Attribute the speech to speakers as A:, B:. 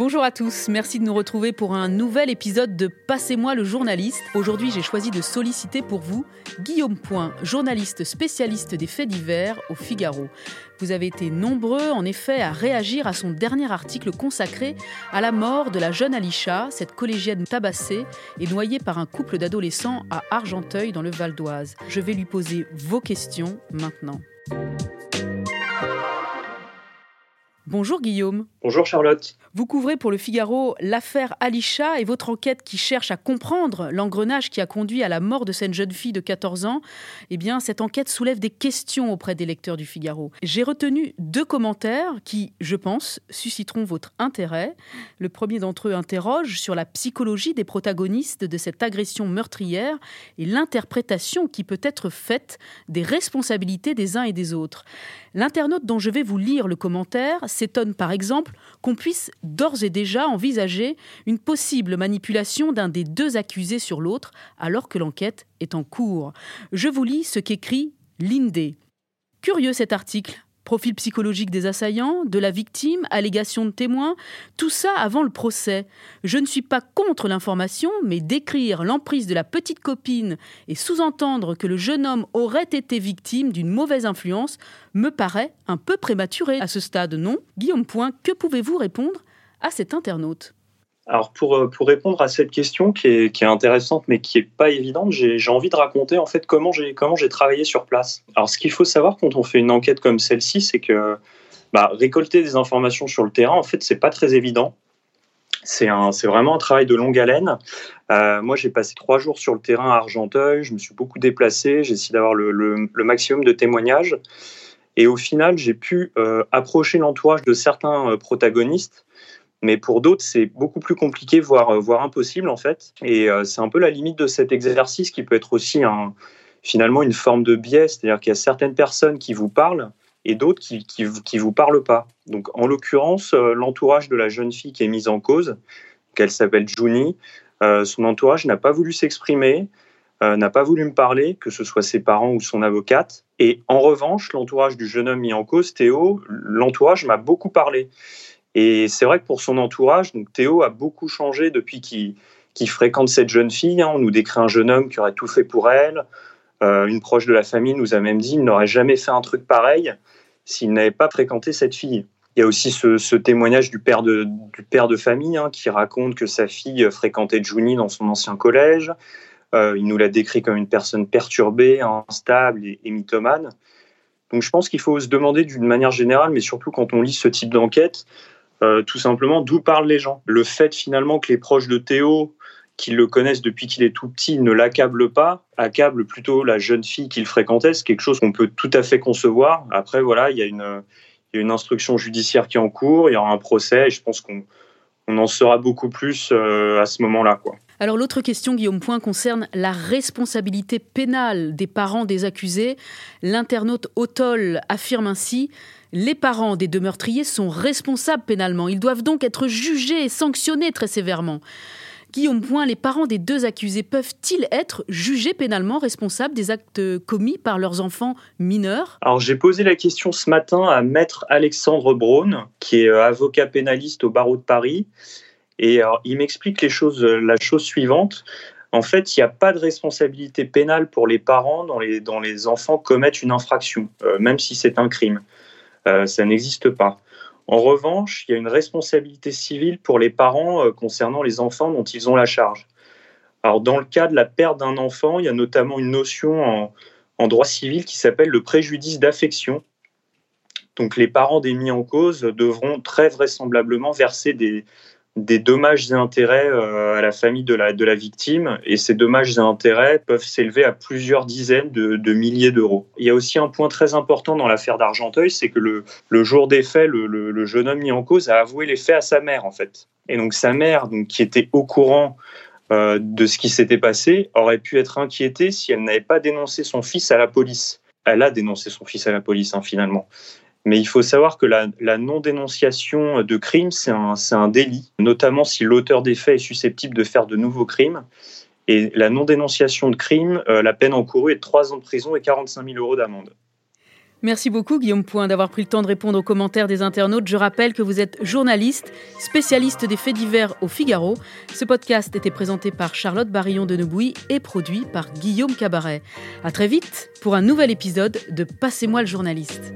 A: Bonjour à tous, merci de nous retrouver pour un nouvel épisode de Passez-moi le journaliste. Aujourd'hui, j'ai choisi de solliciter pour vous Guillaume Point, journaliste spécialiste des faits divers au Figaro. Vous avez été nombreux, en effet, à réagir à son dernier article consacré à la mort de la jeune Alisha, cette collégienne tabassée et noyée par un couple d'adolescents à Argenteuil dans le Val d'Oise. Je vais lui poser vos questions maintenant. Bonjour Guillaume.
B: Bonjour Charlotte.
A: Vous couvrez pour le Figaro l'affaire Alisha et votre enquête qui cherche à comprendre l'engrenage qui a conduit à la mort de cette jeune fille de 14 ans. Eh bien, cette enquête soulève des questions auprès des lecteurs du Figaro. J'ai retenu deux commentaires qui, je pense, susciteront votre intérêt. Le premier d'entre eux interroge sur la psychologie des protagonistes de cette agression meurtrière et l'interprétation qui peut être faite des responsabilités des uns et des autres. L'internaute dont je vais vous lire le commentaire s'étonne par exemple qu'on puisse d'ores et déjà envisager une possible manipulation d'un des deux accusés sur l'autre alors que l'enquête est en cours. Je vous lis ce qu'écrit Lindé. Curieux cet article. Profil psychologique des assaillants, de la victime, allégations de témoins, tout ça avant le procès. Je ne suis pas contre l'information, mais décrire l'emprise de la petite copine et sous-entendre que le jeune homme aurait été victime d'une mauvaise influence me paraît un peu prématuré. À ce stade, non. Guillaume Point, que pouvez-vous répondre à cet internaute?
B: Alors pour, euh, pour répondre à cette question qui est, qui est intéressante mais qui est pas évidente, j'ai envie de raconter en fait comment j'ai comment j'ai travaillé sur place. Alors ce qu'il faut savoir quand on fait une enquête comme celle-ci, c'est que bah, récolter des informations sur le terrain en fait c'est pas très évident. C'est vraiment un travail de longue haleine. Euh, moi, j'ai passé trois jours sur le terrain à Argenteuil. Je me suis beaucoup déplacé. J'ai essayé d'avoir le, le, le, maximum de témoignages. Et au final, j'ai pu euh, approcher l'entourage de certains protagonistes mais pour d'autres, c'est beaucoup plus compliqué, voire, euh, impossible en fait. Et euh, c'est un peu la limite de cet exercice qui peut être aussi finalement une forme de biais, c'est-à-dire qu'il y a certaines personnes qui vous parlent et d'autres qui, qui, qui vous parlent pas. Donc en l'occurrence, euh, l'entourage de la jeune fille qui est mise en cause, qu'elle s'appelle Juni, son entourage n'a pas voulu s'exprimer, n'a pas voulu me parler, que ce soit ses parents ou son avocate. Et en revanche, l'entourage du jeune homme mis en cause, Théo, l'entourage m'a beaucoup parlé. Et c'est vrai que pour son entourage, donc Théo a beaucoup changé depuis qu'il fréquente cette jeune fille. Hein. On nous décrit un jeune homme qui aurait tout fait pour elle. Euh, une proche de la famille nous a même dit qu'il n'aurait jamais fait un truc pareil s'il n'avait pas fréquenté cette fille. Il y a aussi ce, témoignage du père de, famille hein, qui raconte que sa fille fréquentait Juni dans son ancien collège. Euh, il nous l'a décrit comme une personne perturbée, instable et, et mythomane. Donc je pense qu'il faut se demander d'une manière générale, mais surtout quand on lit ce type d'enquête, euh, tout simplement d'où parlent les gens. Le fait finalement que les proches de Théo, qui le connaissent depuis qu'il est tout petit, ne l'accablent pas, accablent plutôt la jeune fille qu'il fréquentait, c'est quelque chose qu'on peut tout à fait concevoir. Après, voilà, il y a une, il y a une instruction judiciaire qui est en cours, il y aura un procès, et je pense qu'on on en saura beaucoup plus euh, à ce moment-là.
A: Alors l'autre question, Guillaume Point, concerne la responsabilité pénale des parents des accusés. L'internaute Otol affirme ainsi les parents des deux meurtriers sont responsables pénalement. Ils doivent donc être jugés et sanctionnés très sévèrement. Guillaume Point, les parents des deux accusés peuvent-ils être jugés pénalement responsables des actes commis par leurs enfants mineurs?
B: Alors j'ai posé la question ce matin à maître Alexandre Braun, qui est euh, avocat pénaliste au barreau de Paris, et il m'explique les choses, la chose suivante. En fait, il n'y a pas de responsabilité pénale pour les parents dont les, les enfants commettent une infraction, euh, même si c'est un crime. Euh, ça n'existe pas. En revanche, il y a une responsabilité civile pour les parents euh, concernant les enfants dont ils ont la charge. Alors, dans le cas de la perte d'un enfant, il y a notamment une notion en, droit civil qui s'appelle le préjudice d'affection. Donc, les parents des mis en cause devront très vraisemblablement verser des, des dommages et intérêts euh, à la famille de la, de la victime et ces dommages et intérêts peuvent s'élever à plusieurs dizaines de, milliers d'euros. Il y a aussi un point très important dans l'affaire d'Argenteuil, c'est que le, le, jour des faits, le, le, jeune homme mis en cause a avoué les faits à sa mère en fait. Et donc sa mère, donc, qui était au courant euh, de ce qui s'était passé, aurait pu être inquiétée si elle n'avait pas dénoncé son fils à la police. Elle a dénoncé son fils à la police hein, finalement. Mais il faut savoir que la, non-dénonciation de crimes, c'est un, délit, notamment si l'auteur des faits est susceptible de faire de nouveaux crimes. Et la non-dénonciation de crimes, euh, la peine encourue est de 3 ans de prison et 45 000 euros d'amende.
A: Merci beaucoup Guillaume Point d'avoir pris le temps de répondre aux commentaires des internautes. Je rappelle que vous êtes journaliste, spécialiste des faits divers au Figaro. Ce podcast était présenté par Charlotte Barillon de et produit par Guillaume Cabaret. À très vite pour un nouvel épisode de Passez-moi le journaliste.